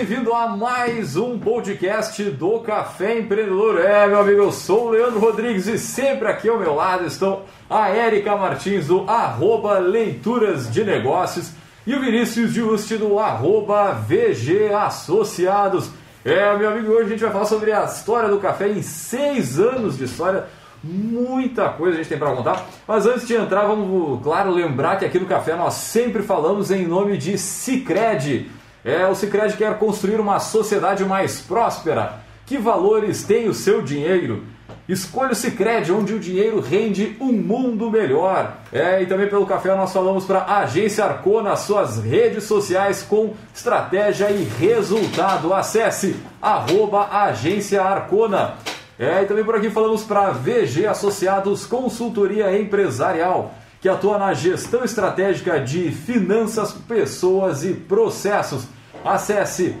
bem-vindo a mais um podcast do Café Empreendedor. É, meu amigo, eu sou o Leandro Rodrigues e sempre aqui ao meu lado estão a Érica Martins do arroba Leituras de Negócios e o Vinícius Juste do arroba VG Associados. É, meu amigo, hoje a gente vai falar sobre a história do café em seis anos de história. Muita coisa a gente tem para contar, mas antes de entrar, vamos, claro, lembrar que aqui no Café nós sempre falamos em nome de Cicred. É, o Cicred quer construir uma sociedade mais próspera. Que valores tem o seu dinheiro? Escolha o Cicred, onde o dinheiro rende um mundo melhor. É, e também pelo café nós falamos para a Agência Arcona, suas redes sociais com estratégia e resultado. Acesse arroba Agência Arcona. É, e também por aqui falamos para VG Associados Consultoria Empresarial que atua na gestão estratégica de finanças, pessoas e processos. Acesse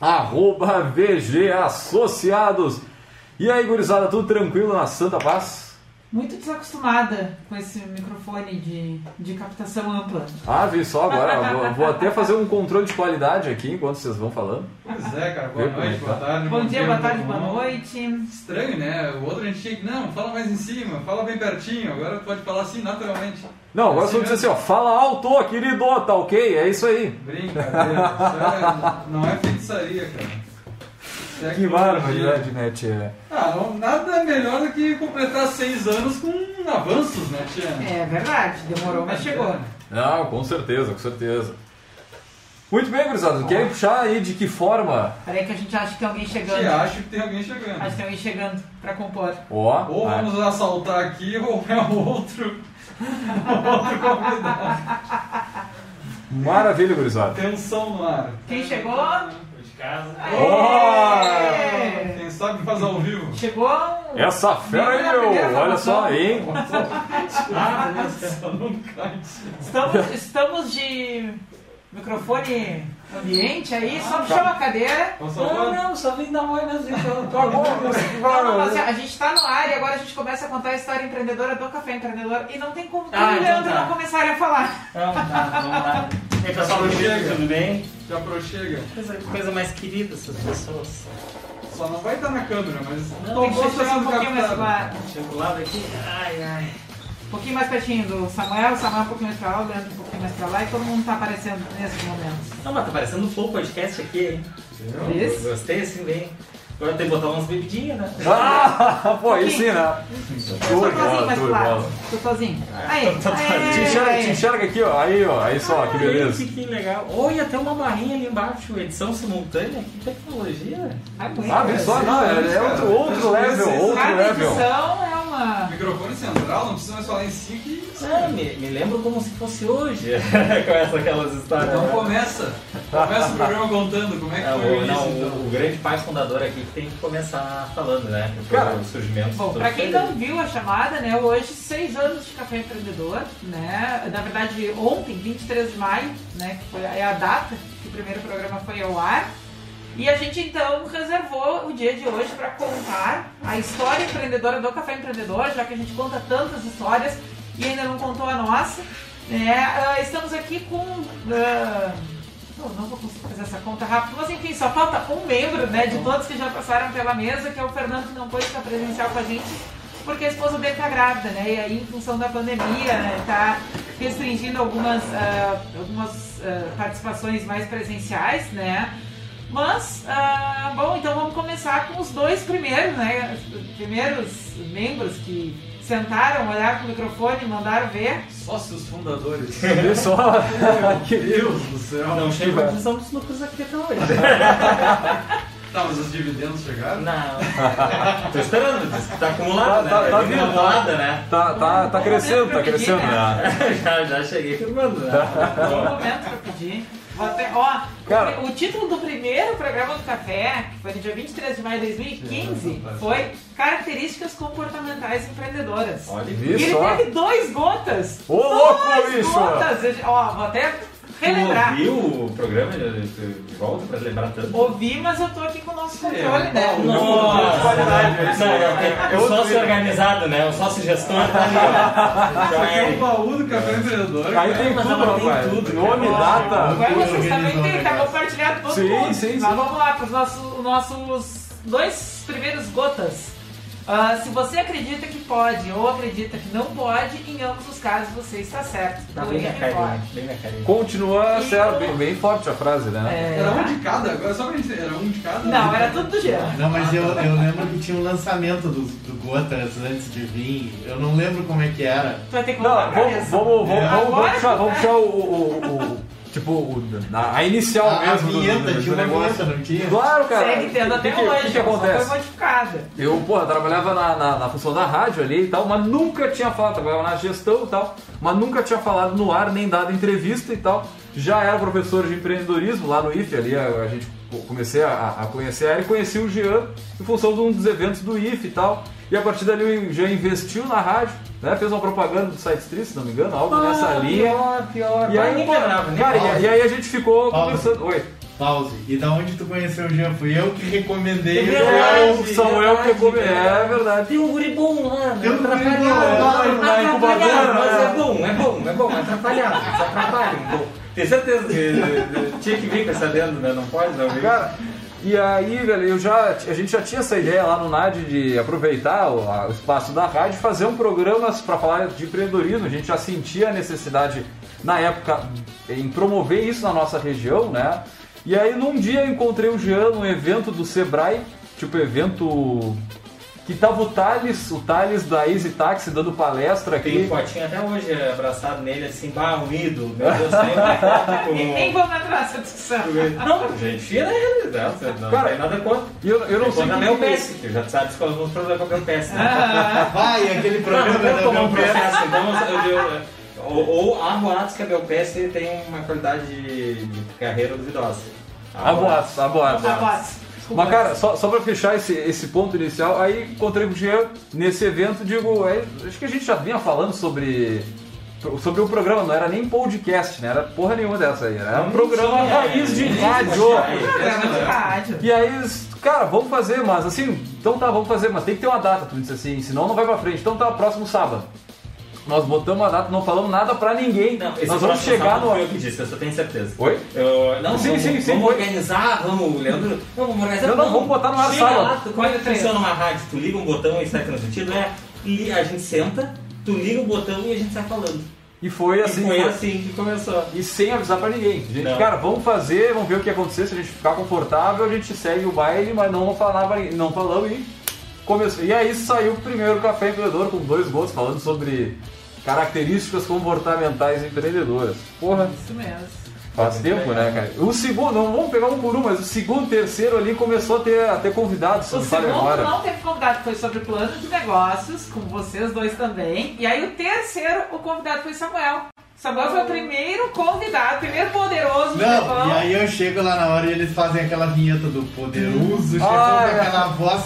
arroba VG Associados. E aí, gurizada, tudo tranquilo na Santa Paz? Muito desacostumada com esse microfone de, de captação ampla. Ah, vi só agora. vou, vou, até fazer um controle de qualidade aqui enquanto vocês vão falando. Pois é, cara. Boa noite, boa tarde. Bom, bom dia, boa tarde, boa noite. Estranho, né? O outro a gente tinha que. Não, fala mais em cima, fala bem pertinho. Agora tu pode falar assim naturalmente. Não, agora assim, você dizer assim, ó, fala alto, querido, tá ok? É isso aí. Brincadeira. Isso é, não é feitiçaria, cara. Que barbaridade, né, tia? Ah, não, nada melhor do que completar seis anos com avanços, né, tia? É verdade, demorou, mas chegou. Não, com certeza, com certeza. Muito bem, gurizada. Quer puxar aí de que forma? Peraí que a gente acha que tem alguém chegando. Acha que tem alguém chegando. Acho que tem alguém chegando pra compor. Ó, ou ah. vamos assaltar aqui, ou é outro, outro convidado. Maravilha, gurizada. Tensão no ar. Quem chegou? Casa. Oh! Quem sabe faz ao vivo. Chegou Essa fera aí, meu! Olha só, hein? ah, estamos, estamos de microfone ambiente aí, só puxar uma cadeira. Não, não, só vim dar oi mesmo. Então, tá bom, não, não, a gente está no ar e agora a gente começa a contar a história empreendedora do Café Empreendedor e não tem como ah, então Leandro tá. não começarem a falar. Não, tá, vamos lá. E aí, pessoal, tudo bem? Já prochega. Coisa, coisa mais querida essas pessoas. Só não vai estar na câmera, mas não, tem que chegar um pouquinho mais pra... Chega do lado aqui. Ai, ai. Um pouquinho mais pertinho do Samuel, Samuel um pouquinho mais pra lá, o Leandro um pouquinho mais pra lá e todo mundo tá aparecendo nesses momentos. Não, mas tá aparecendo um pouco podcast aqui, hein? Isso. Gostei assim bem. Agora tem que botar umas bebidinhas, né? Ah, pô, aí sim, né? Tudo igual, tudo igual. Tutozinho. Aí, te, enxerga, te enxerga aqui, ó. Aí, ó. Aí só, que beleza. Que, que legal. Olha, tem uma barrinha ali embaixo, edição simultânea. Que tecnologia. Ah, vê só, não, é, é outro, outro level, outro level. edição é uma... Microfone central, não precisa mais falar em si que... É, me, me lembro como se fosse hoje. Começa aquelas histórias. Então começa. Começa o programa contando como é que é, foi o, não, então. o, o grande pai fundador aqui tem que começar falando, né? Cara, o surgimento. Bom, para quem não viu a chamada, né? Hoje, seis anos de Café Empreendedor, né? Na verdade, ontem, 23 de maio, né? Que foi, é a data que o primeiro programa foi ao ar. E a gente então reservou o dia de hoje para contar a história empreendedora do Café Empreendedor, já que a gente conta tantas histórias e ainda não contou a nossa. Uh, estamos aqui com. Uh, não vou conseguir fazer essa conta rápido, mas enfim, só falta um membro né, de todos que já passaram pela mesa, que é o Fernando, que não pôde estar presencial com a gente, porque a esposa dele está grávida, né? E aí, em função da pandemia, né, está restringindo algumas, uh, algumas participações mais presenciais, né? Mas, uh, bom, então vamos começar com os dois primeiros, né? Os primeiros membros que sentaram, olharam pro microfone, mandaram ver. Sócios fundadores. Pessoal, que Deus do céu. Não chega a divisão dos lucros aqui até hoje. Tá, mas os dividendos chegaram? Não. Tô esperando, tá acumulado, tá, né? Tá, tá vindo, acumulada, né? Tá, tá, tá crescendo, tá crescendo. Né? já, já cheguei firmando, né? Tem um momento pra pedir. Até, ó, Cara, o, o, título do primeiro programa do Café, que foi no dia 23 de maio de 2015, foi Características Comportamentais Empreendedoras. Olha isso. E ele teve dois gotas. Ô, louco, bicho! Gotas. Ó, vou até relembrar. Tu ouviu o programa de, volta pra lembrar tanto? Ouvi, mas eu tô aqui com o nosso controle, é, né? Nossa! qualidade, Não, é, é, o sócio organizado, né? O sócio gestor tá ali. Isso aqui é o baú do café empreendedor. Aí tem Mas tudo, rapaz. tudo, Nome, data. Agora vocês também têm o que negócio. compartilhar todo Sim, mundo. sim, Mas sim. vamos lá para os nossos, nossos dois primeiros gotas. Ah, se você acredita que pode ou acredita que não pode, em ambos os casos você está certo. Tá bem na é carinha, pode. bem na carinha. Continua bem, bem forte a frase, né? É. Era um de cada, agora só pra gente era um de cada. Não, era tudo do Jean. Não, mas eu, eu lembro que tinha um lançamento do, do Gotas antes de vir. Eu não lembro como é que era. Tu vai ter que Não, vamos, vamos, vamos, vamos, vamos puxar, vamos vai. puxar o, o- o- o- tipo, o- na- a inicial A, a mesmo do- vinheta, do, do tinha uma negócio. vinheta, não tinha? Claro, cara. Segue tendo O até que, que, hoje, que, que só acontece? foi modificada. Eu, porra, trabalhava na, na, na função da rádio ali e tal, mas nunca tinha falado, trabalhava na gestão e tal, mas nunca tinha falado no ar, nem dado entrevista e tal. Já era professor de empreendedorismo lá no IFE, ali a, a gente co- comecei a, a conhecer ela e conheci o Jean em função de um dos eventos do IFE e tal. E a partir dali o Jean investiu na rádio, né, fez uma propaganda do Site Street, se não me engano, algo nessa linha. Pior, pior. E aí, ninguém lembrava, nem cara, e, e aí a gente ficou Pausa. conversando. Oi. Pause. E da onde tu conheceu o Jean? Fui eu que recomendei. É verdade. Eu que verdade, come... cara. É verdade. Tem um guri bom lá, né? Tem um guri bom lá, na incubadora, atrapalhado, Mas né? é bom, é bom, é bom, é atrapalhado, isso atrapalha um pouco. Tenho certeza que tinha que vir com essa lenda, né? Não pode não. Cara, e aí, velho, eu já, a gente já tinha essa ideia lá no NAD de aproveitar o, a- o espaço da rádio e fazer um programa para falar de empreendedorismo. A gente já sentia a necessidade, na época, em promover isso na nossa região, né? E aí, num dia, eu encontrei o Jean num evento do Sebrae, tipo, evento que tava o Thales, o Thales da Easy Taxi dando palestra Tem aqui. potinho até hoje abraçado nele, assim, bah, um ídolo. Meu Deus, tem uma foto com... E nem vamos nessa discussão. Não, gente, tira ele, né? Você Não Cara, tem nada contra. Eu, eu não Tem sei que- meu PS, que já sabe qual é o problema com o meu PS, né? Ah, Vai, aquele Não, não tomar um Belpes. processo, então eu, eu, ou, ou há boatos que a Belpes tem uma qualidade de, de carreira duvidosa. A boatos, a boatos. Mas, cara, só, só pra fechar esse, esse ponto inicial, aí encontrei com o Jean nesse evento, digo, é, acho que a gente já vinha falando sobre sobre o programa, não era nem podcast, né? Era porra nenhuma dessa aí, era um Não programa tinha, raiz de rádio. Programa de rádio. E aí, cara, vamos fazer, mas assim, então tá, vamos fazer, mas tem que ter uma data, tu disse assim, senão não vai pra frente. Então tá, próximo sábado. Nós botamos a data, não falamos nada pra ninguém. Não, esse Nós vamos próximo chegar sábado no. foi eu que disse, eu só tenho certeza. Oi? Eu, não, Sim, vamos, sim, sim, vamos foi. organizar, vamos, Leandro. Não, vamos organizar. Não, não, vamos botar no ar Chega sábado. lá, tu- como é que funciona uma rádio? Tu liga um botão e sai transmitido? É, li- a gente senta, tu liga o botão e a gente sai falando. E foi assim. e foi assim que começou. E sem avisar pra ninguém. Gente, Não. cara, vamos fazer, vamos ver o que acontecer. Se a gente ficar confortável, a gente segue o baile, mas não falava, não falamos e começou. E aí saiu o primeiro café empreendedor com dois gols falando sobre características comportamentais empreendedoras. Porra, Isso mesmo. faz Muito tempo, legal. né, cara? O segundo, não vamos pegar um por um, mas o segundo, terceiro ali começou a ter, a ter convidados, O segundo não teve convidado, foi sobre plano de negócios, com vocês dois também. E aí o terceiro, o convidado foi Samuel. Samuel foi o primeiro convidado, o primeiro poderoso do Não, Japão. e aí eu chego lá na hora e eles fazem aquela vinheta do poderoso, chegou Ah, com é. aquela voz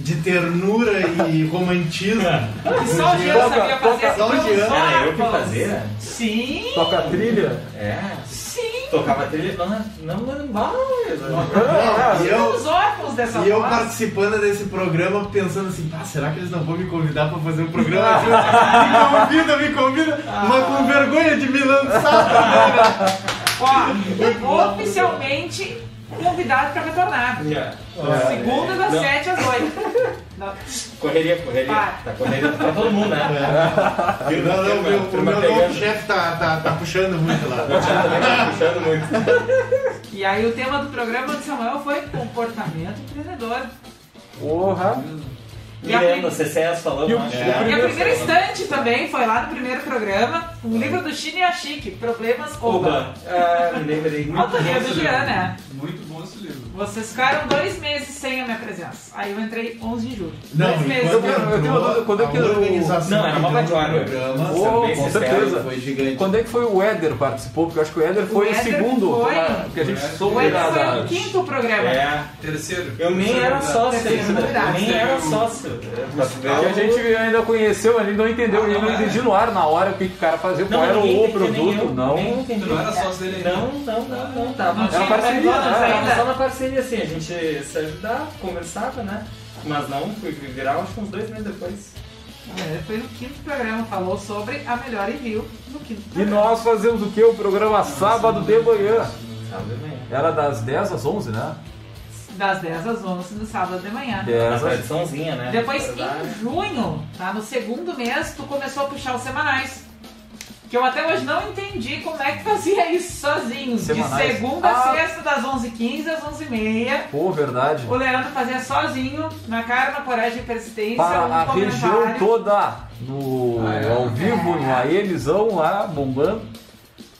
de ternura e romantismo. Que só o Jean Toca- sabia fazer toca- só o Jean. Era eu que fazia? Sim, Toca a trilha. É. sim. Tocava trilha. Não, não, não, não, Não, e eu, Os órgãos dessa e eu participando desse programa pensando assim, ah, será que eles não vão me convidar pra fazer um programa me convida, me convida, mas com vergonha de me lançar. Ó, oficialmente convidado para retornar. Yeah. Segunda das Não. 7 às 8. Não. Correria, correria. Tá correria pra todo mundo, né? Firma, Não, não, firma, meu, o meu novo chefe tá, tá, tá puxando muito lá. Também tá puxando muito. E aí o tema do programa de Samuel foi comportamento empreendedor. Porra. A Miranda, prim- CCS falando. E o- acho. e o E a primeiro- primeira estante também foi lá no primeiro programa, um livro do Chine Chique, Problemas Oba. Oba. Ah, me lembrei. Muito Autoria do Jean, né? Muito bom esse livro. Vocês ficaram dois meses sem a minha presença. Aí eu entrei 11 de julho. Não, dois meses. Eu eu tenho quando é que a organização Não, era uma do vanguarda. programa Oh, com certeza. foi gigante. Quando é que foi o Éder participou? Porque eu acho que o Éder foi o, Éder segundo. foi-? Porque a gente O soube O Eder da- foi o quinto programa. É. Terceiro. Eu nem era sócio. Eu nem era sócio. Que a gente ainda conheceu, a gente não entendeu, e eu não entendi no ar na hora o que, que o cara O fazer qual Não, era o produto, eu, não. não era sócio dele ainda? Não, não, não, não, tava. Não Era parceria, né? só na parceria, assim, a gente se ajudava, conversava, né? Mas não, fui virar acho que uns dois meses depois. É, foi no quinto programa, falou sobre a melhor envio no quinto E programa. nós fazemos o que? O programa sábado de manhã. Sábado de manhã. Era das 10 às 11, né? Das 10 às 11 no sábado de manhã. 10 Uma tradiçãozinha, né? Depois, Verdade. em junho, tá? No segundo mês, tu começou a puxar os semanais. Que eu até hoje não entendi como é que fazia isso sozinho. Semanais. De segunda Ah. a sexta, das 11h15 às 11h30. Pô, verdade. O Leandro fazia sozinho, na cara, na coragem e persistência. Para um a região toda, no, Ah, é? ao vivo, no AELzão lá, bombando.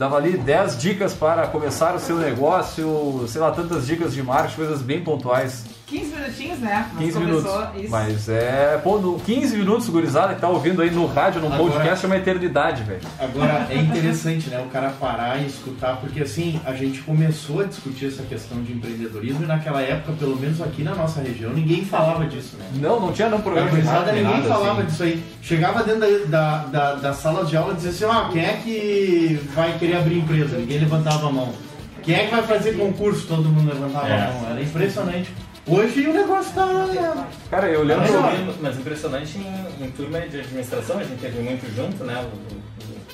Dava ali 10 dicas para começar o seu negócio, sei lá, tantas dicas de marketing, coisas bem pontuais. 15 minutinhos, né? Mas 15 começou minutos. Isso. Mas é. Pô, no 15 minutos, gurizada, que tá ouvindo aí no rádio, no Agora- podcast, é uma eternidade, velho. Agora, é interessante, né, o cara parar e escutar, porque assim, a gente começou a discutir essa questão de empreendedorismo e naquela época, pelo menos aqui na nossa região, ninguém falava disso, né? Não, não tinha não programa gurizada, ninguém nada, falava assim. disso aí. Chegava dentro da, da, da, da sala de aula e dizia assim, ó, quem é que vai querer abrir empresa? Ninguém levantava a mão. Quem é que vai fazer concurso? Todo mundo levantava É. a mão. Era impressionante. Hoje o negócio tá... Cara, eu lembro. Mas, eu mas impressionante em, em turma de administração, a gente teve muito junto, né? O, o-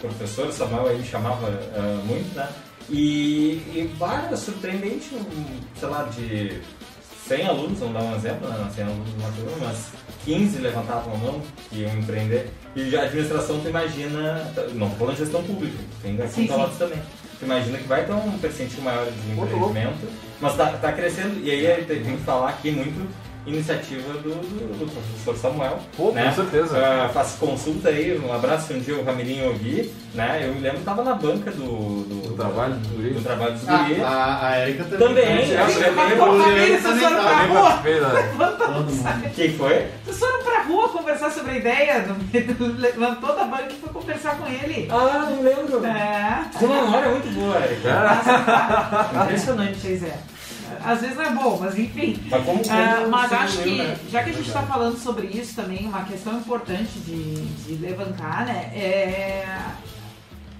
professor Samuel aí me chamava ah, muito, né? E, e várias, surpreendente, um, sei lá, de 100 alunos, vamos dar um exemplo, né? Não 100 alunos numa turma, mas 15 levantavam a mão que iam empreender. E a administração, tu imagina, não tô falando de gestão pública, tem gestão também. Tu imagina que vai ter um percentil maior de empreendimento, mas tá, tá crescendo. E aí tem tem que falar aqui muito iniciativa do, do, do professor Samuel. Pô, com né? certeza. Ah, faço consulta aí, um abraço um dia o Ramirinho ouvir, né? Eu me lembro que tava na banca do, do, Do trabalho do guri. do trabalho dos A, guri. a, a Erika também. Também, vocês foram pra rua. Quem foi? Vocês foram pra rua conversar sobre a ideia. do- Levantou da banca e foi conversar com ele. Ah, não lembro. É. Com memória muito boa, Erika. Cara, Impressionante. Pois é. Às vezes não é bom, mas enfim. Mas como, como Ah, mas se acho que, né? já que a gente está falando sobre isso também, uma questão importante de, de levantar, né? É,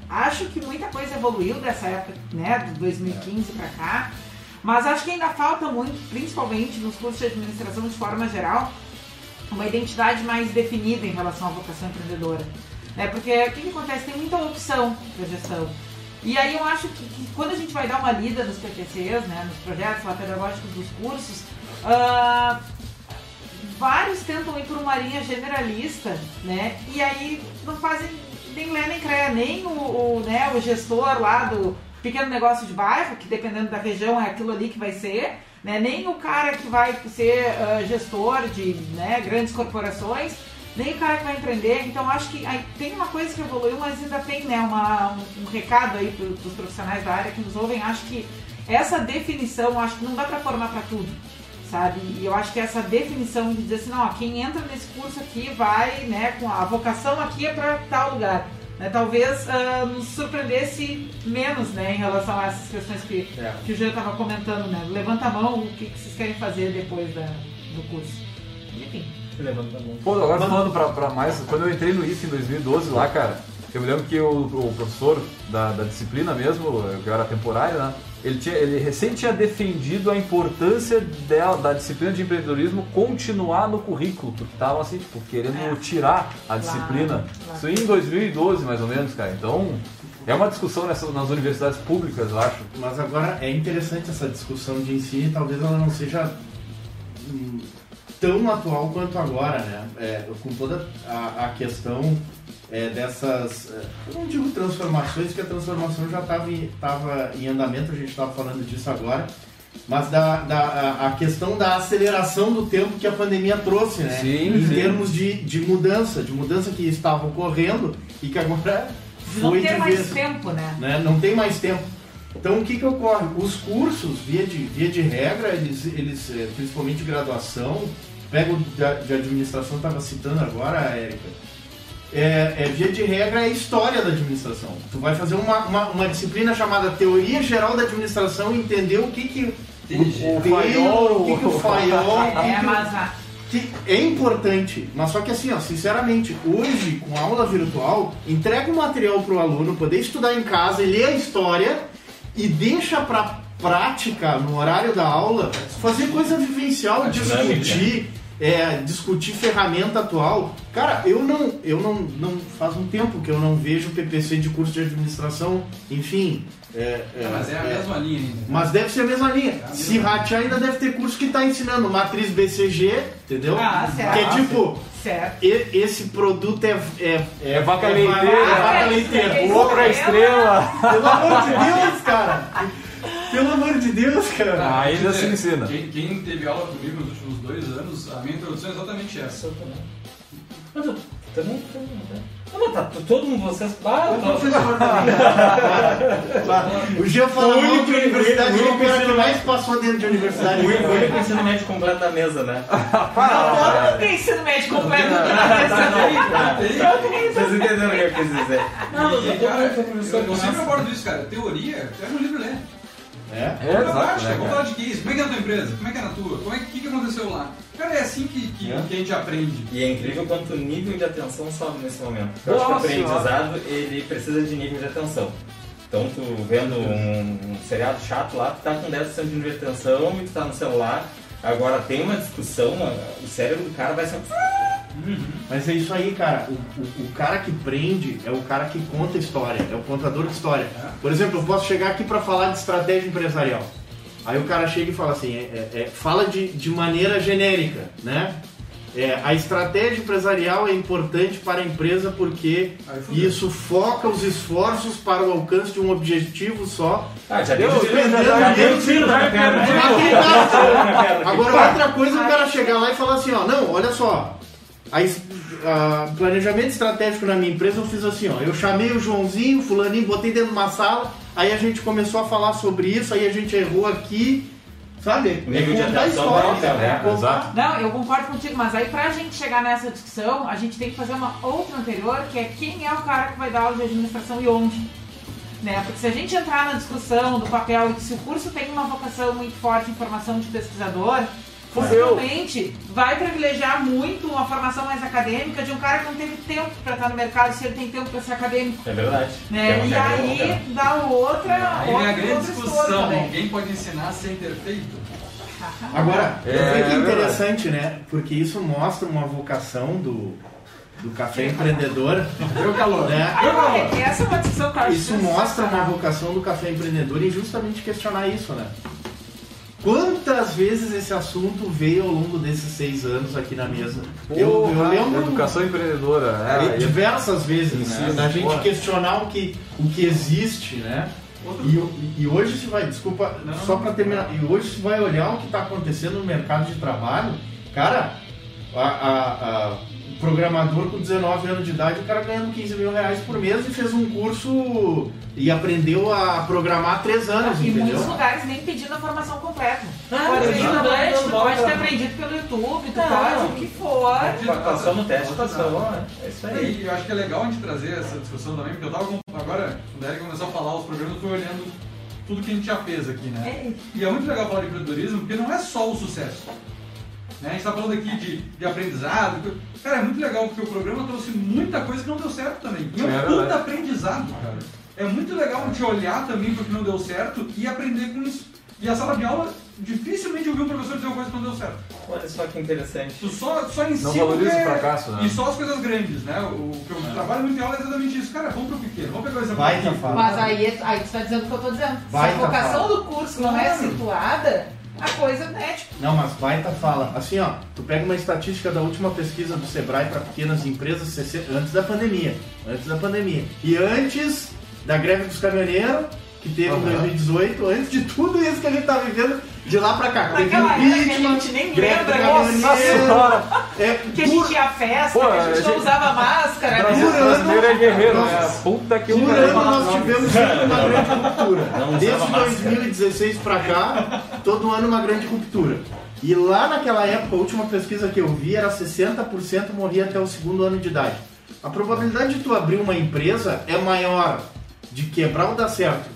acho que muita coisa evoluiu dessa época, né? De 2015 para cá. Mas acho que ainda falta muito, principalmente nos cursos de administração de forma geral, uma identidade mais definida em relação à vocação empreendedora. Né? Porque o que, que acontece? Tem muita opção para gestão. E aí eu acho que, que quando a gente vai dar uma lida nos PPCs, né, nos projetos lá, pedagógicos dos cursos, ah, vários tentam ir por uma linha generalista, né? E aí não fazem nem lé nem cré, nem o, o, né, o gestor lá do pequeno negócio de bairro, que dependendo da região é aquilo ali que vai ser, né? Nem o cara que vai ser ah, gestor de né, grandes corporações, nem o cara que vai empreender. Então acho que aí tem uma coisa que evoluiu, mas ainda tem né, uma, um, um recado aí para os profissionais da área que nos ouvem. Acho que essa definição, acho que não dá para formar para tudo sabe? E eu acho que essa definição de dizer assim, não, ó, quem entra nesse curso aqui vai, né, com a vocação aqui é para tal lugar. Né? Talvez ah, nos surpreendesse menos, né, em relação a essas questões que, É. que o Jean estava comentando, né? Levanta a mão, o que, que vocês querem fazer depois da, do curso. Enfim. Levanta a mão. Pô, agora falando pra, pra mais. Quando eu entrei no IF em 2012 lá, cara, eu me lembro que o, o professor da, da disciplina mesmo, que eu era temporário, né? Ele, tinha, ele recém tinha defendido a importância dela, da disciplina de empreendedorismo continuar no currículo, porque estavam assim, tipo, querendo É. tirar a Claro, disciplina. claro. Isso em 2012, mais ou menos, cara. Então, é uma discussão nessas, nas universidades públicas, eu acho. Mas agora é interessante essa discussão de ensino e talvez ela não seja hum, tão atual quanto agora, né? É, com toda a, a questão é, dessas, é, eu não digo transformações, porque a transformação já estava em, tava em andamento, a gente estava falando disso agora, mas da, da, a, questão da aceleração do tempo que a pandemia trouxe, né? Sim, em sim. termos de, de mudança, de mudança que estava ocorrendo e que agora De não foi ter de mais vez tempo, né? né? Não tem mais tempo. Então o que, que ocorre? Os cursos, via de, via de regra, eles, eles eh, principalmente graduação, pego de, de administração, estava citando agora, Érica, é, é, via de regra é a história da administração. Tu vai fazer uma, uma, uma disciplina chamada Teoria Geral da Administração e entender o que que o, o, O o que, que o o que É, o- mas que é importante, mas só que assim, ó, sinceramente, hoje, com aula virtual, entrega o material pro aluno poder estudar em casa e ler a história e deixa pra prática, no horário da aula, fazer coisa vivencial, discutir, é, discutir ferramenta atual. Cara, eu não, eu não, não faz um tempo que eu não vejo PPC de curso de administração, enfim. é, é, Mas é a é, mesma linha ainda. mas deve ser a mesma linha. a Se ratear, ainda deve ter curso que tá ensinando matriz BCG, entendeu? Ah, certo. Que é tipo, Certo. e- esse produto é. É, É vaca va- leiteira. É vaca Ah, leiteira. isso aí. Outra estrela. Pelo amor de Deus, cara! Pelo amor de Deus, cara! Ah, ainda Quer se dizer, ensina. Quem, quem teve aula comigo nos últimos dois anos, a minha introdução é exatamente essa. Eu também. Mas eu também. também. Não, mas tá, todo mundo, vocês. Ah, O tá. professor também. O Jean fala O mal único- de universidade, ele é o único cara que mais passou dentro de universidade. O único ensino médio completo da mesa, né? Não, não tem ensino médio completo na cabeça. Vocês entenderam o que eu quis dizer? Não, eu sempre abordo isso, cara. Teoria, pega um livro e lê. É? É, exato, prática, né, vamos falar de case. Como é que é a tua empresa? Como é que é na tua? Como é que, que, que aconteceu lá? Cara, é assim que, que, É. que a gente aprende. E é incrível quanto o nível de atenção sobe nesse momento. Eu acho que o aprendizado, ele precisa de nível de atenção. Então, tu vendo um, um seriado chato lá, tu tá com 10% de nível de atenção e tu tá no celular. Agora tem uma discussão, o cérebro do cara vai ser... Mas é isso aí, cara. O, o, o cara que prende é o cara que conta história, é o contador de história. Por exemplo, eu posso chegar aqui para falar de estratégia empresarial. Aí o cara chega e fala assim, é- é- é, fala de, de maneira genérica, né? É, a estratégia empresarial é importante para a empresa porque isso foca os esforços para o alcance de um objetivo só. Ah, já Deu, tiro, na perna. Agora, outra coisa é o cara chegar lá e falar assim, ó, não, olha só, a, es- a planejamento estratégico na minha empresa eu fiz assim, ó, eu chamei o Joãozinho, o fulaninho, botei dentro de uma sala, aí a gente começou a falar sobre isso, aí a gente errou aqui, sabe? O nível de contar a atenção história, aumentar, é né? Exato. Não, eu concordo contigo, mas aí pra gente chegar nessa discussão, a gente tem que fazer uma outra anterior, que é quem é o cara que vai dar aula de administração e onde. Né? Porque se a gente entrar na discussão do papel e que se o curso tem uma vocação muito forte em formação de pesquisador. Possivelmente vai privilegiar muito uma formação mais acadêmica de um cara que não teve tempo para estar no mercado se ele tem tempo para ser acadêmico. É verdade. Né? É e aí dá outra. Aí vem outra, a grande discussão. Alguém pode ensinar sem ter feito? Agora, É, eu que é é interessante, né? Porque isso mostra uma vocação do, do café empreendedor, Deu calor. né? Ah, essa é uma discussão que eu acho Isso mostra uma vocação do café empreendedor em justamente questionar isso, né? Quantas vezes esse assunto veio ao longo desses seis anos aqui na mesa? eu, eu Porra, lembro Educação empreendedora. é, É, diversas vezes, né? Da gente porra. questionar o que, o que existe, né? E, e hoje se vai, desculpa, Não, só para terminar, e hoje se vai olhar o que está acontecendo no mercado de trabalho, cara, a, a- a- programador com 19 anos de idade, o cara ganhando 15 mil reais por mês e fez um curso e aprendeu a programar há três anos, Em entendeu? muitos lugares nem pedindo a formação completa. Ah, pode ser estudante, tu pode não. ter aprendido pelo YouTube, tu Não. pode o que for. Passou no teste, passou. né? É isso aí. E eu acho que é legal a gente trazer essa discussão também, porque eu tava com, agora, quando o Eric começou a falar os programas, eu fui olhando tudo que a gente já fez aqui, né? É. E é muito legal falar de empreendedorismo, porque não é só o sucesso. Né? A gente tá falando aqui de, de aprendizado. Cara, é muito legal porque o programa trouxe muita coisa que não deu certo também. E é um É puta aprendizado, cara. É muito legal a gente olhar também pro que não deu certo e aprender com isso. E a sala de aula, dificilmente eu vi um professor dizer uma coisa que não deu certo. Olha só que interessante. Tu só, só ensina Não valoriza o é- o fracasso, né? E só as coisas grandes, né? O que eu trabalho muito em aula é exatamente isso. Cara, vamos pro pequeno, vamos pegar o exemplo Vai, aqui. Rafa. Mas aí, aí tu tá dizendo o que eu tô dizendo. Vai, Se a vocação do curso não é situada, a coisa é tipo. Não, mas baita fala. Assim, ó, tu pega uma estatística da última pesquisa do Sebrae para pequenas empresas 60 antes da pandemia. Antes da pandemia. E antes da greve dos caminhoneiros, que teve em Aham. 2018, antes de tudo isso que a gente tá vivendo, de lá pra cá. Teve Naquela época que a impeachment, gente nem greve do lembra, caminhoneiro. Nossa senhora! É, Que a gente ia festa, Pô, que a a gente não gente- usava máscara, Brasil né? brasileiro é guerreiro, né? Nossa. Puta que Por pariu. ano nós tivemos sempre uma grande ruptura. Desde máscara. 2016 pra cá, todo ano uma grande ruptura. E lá naquela época, a última pesquisa que eu vi era 60% morria até o segundo ano de idade. A probabilidade de tu abrir uma empresa é maior de quebrar ou dar certo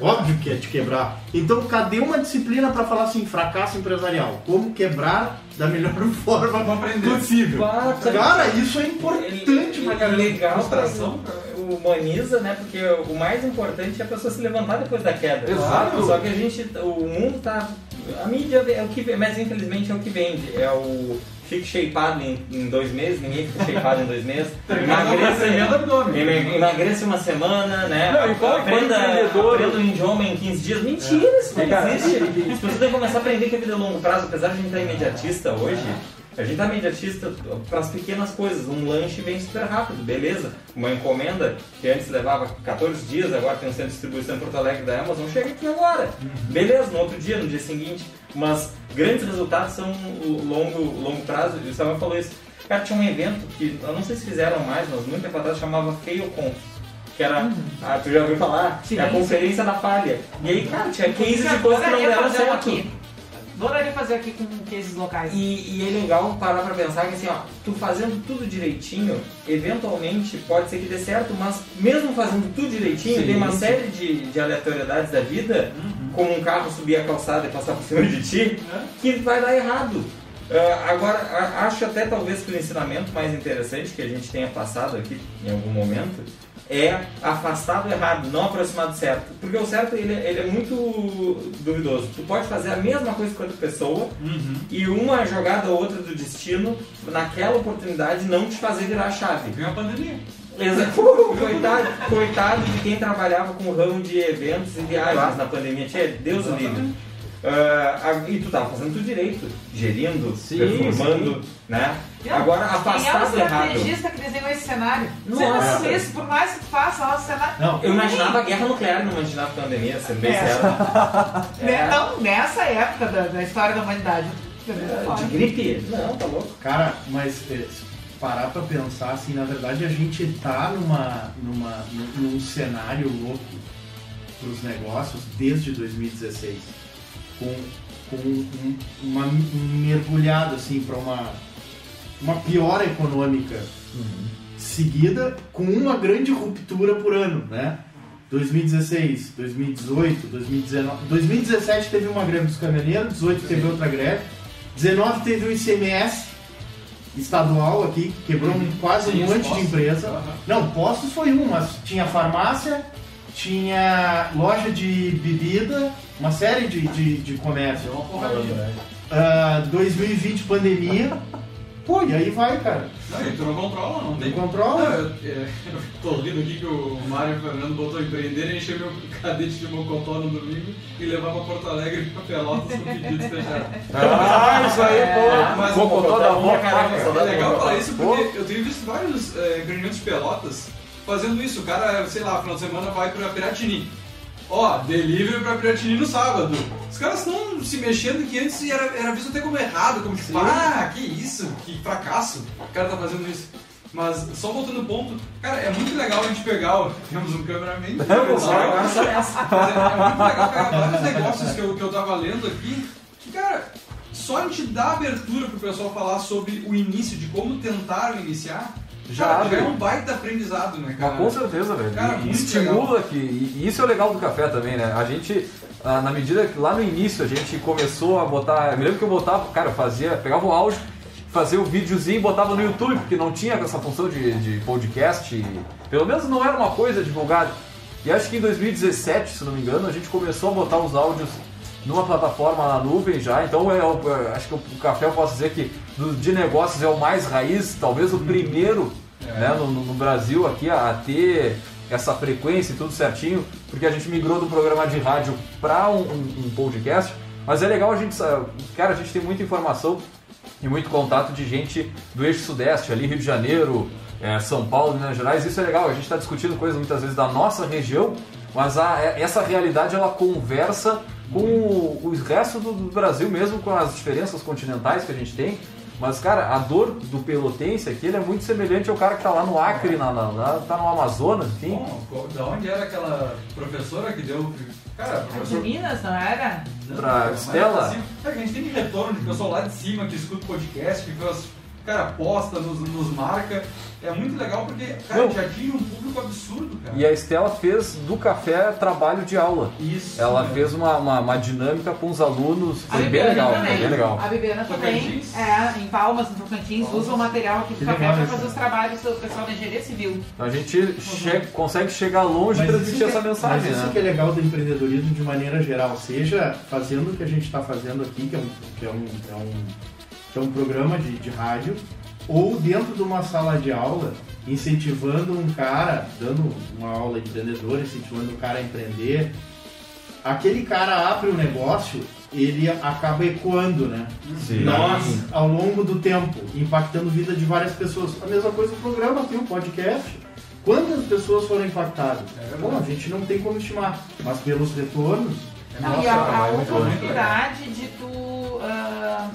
Óbvio que é te quebrar. Então, cadê uma disciplina para falar assim, fracasso empresarial? Como quebrar da melhor forma aprender. possível? Bah, tá- Cara, isso é importante pra é caramba. legal, pra- humaniza, né? Porque o mais importante é a pessoa se levantar depois da queda. Exato. Só que a gente, o mundo tá. A mídia é o que, mas infelizmente é o que vende. É o fique shapeado em, em dois meses, ninguém fica shapeado em dois meses. Emagreça, abdômen. eme- emagreça uma semana, né? Não, e qual- aprenda, aprenda um idioma em 15 dias. Mentira, isso não existe. As pessoas têm que começar a aprender que a vida é longo prazo, apesar de a gente estar imediatista hoje. A gente tá imediatista para as pequenas coisas. Um lanche vem super rápido, beleza. Uma encomenda que antes levava 14 dias, agora tem um centro de distribuição em Porto Alegre da Amazon, chega aqui agora. Beleza, no outro dia, no dia seguinte. Mas grandes resultados são o longo, longo prazo. E o Samuel falou isso. Cara, tinha um evento que, eu não sei se fizeram mais, mas muito tempo atrás chamava FailConf. Que era, ah, tu já ouviu falar? Sim, é a sim. conferência da falha. E aí, cara, tinha cases de coisas que não deram certo. aqui. Adoraria fazer aqui com cases locais. E, e é legal parar pra pensar que assim, ó, tu fazendo tudo direitinho, eventualmente pode ser que dê certo, mas mesmo fazendo tudo direitinho, Sim, tem uma sim. série de, de aleatoriedades da vida, como um carro subir a calçada e passar por cima de ti, que vai dar errado. Ah, agora, acho até talvez que o ensinamento mais interessante que a gente tenha passado aqui em algum momento é afastar do errado, não aproximar do certo. Porque o certo ele, ele é muito duvidoso. Tu pode fazer a mesma coisa com outra pessoa e uma jogada ou outra do destino, naquela oportunidade, não te fazer virar a chave. Vem a pandemia. Exato. Coitado, coitado de quem trabalhava com o ramo de eventos e viagens na pandemia. Tinha Deus o livre. A- e tu tava fazendo tudo direito, gerindo, Sim, performando, né? Agora Quem é afastar o errado. estrategista que desenhou esse cenário? Você Nossa. não fez, por mais que tu faça lá o cenário. Não, Eu imaginava a guerra nuclear, não imaginava a pandemia, sendo bem É. sério. Né? Não, nessa época da, da história da humanidade. É, De gripe? Não, tá louco. Cara, mas é, se parar pra pensar, assim, na verdade a gente tá numa, numa, num, num cenário louco pros negócios desde 2016. Com, com um, uma um mergulhado, assim, pra uma, uma piora econômica seguida com uma grande ruptura por ano, né? 2016, 2018, 2019, 2017 teve uma greve dos caminhoneiros, 18 teve outra greve, 19 teve o ICMS estadual aqui, que quebrou um- quase um monte de empresa. Aham. Não, postos foi um, mas tinha farmácia, tinha loja de bebida, uma série de, de, de comércio. Uma porradinha. Ah, 2020 pandemia. Pô, e aí vai, cara. Não, tu não controla, não tem Não controla? Não, eu, é, eu tô rindo aqui que o Mário Fernando botou empreender e encher meu cadete de mocotó no domingo e levar pra Porto Alegre pra Pelotas com pedidos fechados. Ah, isso aí, pô. Mas Cocotó da só dá É legal falar isso porque eu tenho visto vários é, empreendimentos de Pelotas fazendo isso. O cara, sei lá, final de semana vai pra Piratini. Ó, delivery pra Piratini no sábado. Os caras estão se mexendo que antes era, era visto até como errado, como tipo, ah, que isso, que fracasso. O cara tá fazendo isso. Mas só voltando ao ponto, cara, é muito legal a gente pegar. o- Temos um cameraman. Vamos. Mas é, é muito legal pegar vários negócios que eu, que eu tava lendo aqui, que, cara, só a gente dá abertura pro pessoal falar sobre o início, de como tentaram iniciar, Já cara, abre. já é um baita aprendizado, né, cara? Mas com certeza, velho. Cara, E estimula que. E isso é o legal do café também, né? A gente, ah, na medida que lá no início a gente começou a botar. Eu me lembro que eu botava, cara, eu fazia, pegava o áudio, fazia o videozinho e botava no YouTube, porque não tinha essa função de, de podcast. e pelo menos não era uma coisa divulgada. E acho que em 2017, se não me engano, a gente começou a botar os áudios numa plataforma na nuvem já, então é, o- é, acho que o café eu posso dizer que de negócios é o mais raiz, talvez o primeiro né, no, no- Brasil aqui a, a ter essa frequência e tudo certinho, porque a gente migrou do programa de rádio para um, um- um podcast, mas é legal a gente, cara, a gente tem muita informação e muito contato de gente do eixo sudeste, ali Rio de Janeiro, é, São Paulo, Minas Gerais, isso é legal, a gente está discutindo coisas muitas vezes da nossa região, mas a- é- essa realidade ela conversa com o, o resto do, do Brasil mesmo, com as diferenças continentais que a gente tem, mas cara, a dor do pelotense aqui ele é muito semelhante ao cara que está lá no Acre, na, na, na- tá no Amazonas, enfim. Bom, da onde era aquela professora que deu. Cara, De professor. Minas, não era? Pra Estela? assim, Cara, a gente tem de retorno de pessoal lá de cima que escuta o podcast, que faz cara, posta, nos, nos marca. É muito legal porque, cara, Não. já atinge um público absurdo, cara. E a Estela fez do café trabalho de aula. Isso. Ela né? fez uma, uma, uma dinâmica com os alunos, foi bem legal, também. foi bem legal. A Bibiana também, Tocantins? é, em Palmas, no Tocantins, usa o material aqui do Que café para fazer os trabalhos do pessoal da engenharia civil. A gente che- consegue chegar longe e transmitir isso essa que- mensagem, Mas isso né? que é legal do empreendedorismo de maneira geral, seja fazendo o que a gente está fazendo aqui, que é um, que é um, é um, que é um programa de, de rádio, ou dentro de uma sala de aula, incentivando um cara, dando uma aula de empreendedor, incentivando o cara a empreender. Aquele cara abre um negócio, ele acaba ecoando, né? Sim. Nós, ao longo do tempo, impactando a vida de várias pessoas. A mesma coisa o programa aqui, o podcast. Quantas pessoas foram impactadas? Bom, a gente não tem como estimar, mas pelos retornos, Não, nossa, e a, a é oportunidade de tu ah,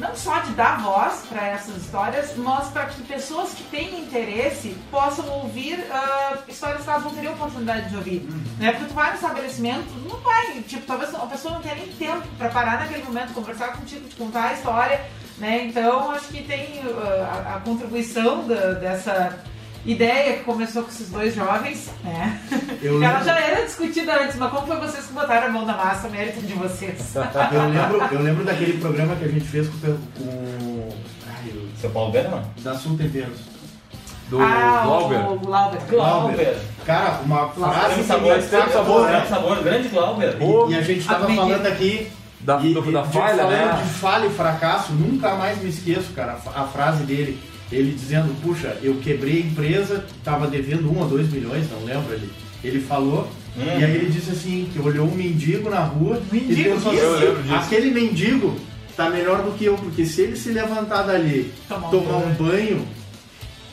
não só de dar voz para essas histórias, mas para que pessoas que têm interesse possam ouvir ah, histórias que elas não teriam oportunidade de ouvir. Né? Porque tu vai no estabelecimento, não vai, tipo, talvez a pessoa não tenha nem tempo para parar naquele momento, conversar contigo, te contar a história, né? Então acho que tem ah, a, a contribuição da- dessa ideia que começou com esses dois jovens, né? Eu Ela lembro- já era discutida antes, mas como foi vocês que botaram a mão na massa, mérito de vocês? Eu lembro, eu lembro daquele programa que a gente fez com, o- com ai, eu- Seu Paulo Berman? da Sul Temperos. Do ah, Glauber. o Glauber. Glauber. Cara, uma frase Extremo que sabor, sabor, extremo sabor, grande Glauber. E, e a gente estava falando aqui Da, e, do- da de- falha, falando né? de falha e fracasso, nunca mais me esqueço, cara, a, a frase dele. Ele dizendo, puxa, eu quebrei a empresa, estava devendo um ou dois milhões, não lembro ele. Ele falou, Hum. e aí ele disse assim, que olhou um mendigo na rua Mendigo, e pensou assim, aquele mendigo tá melhor do que eu, porque se ele se levantar dali, Tomar um tomar um banho,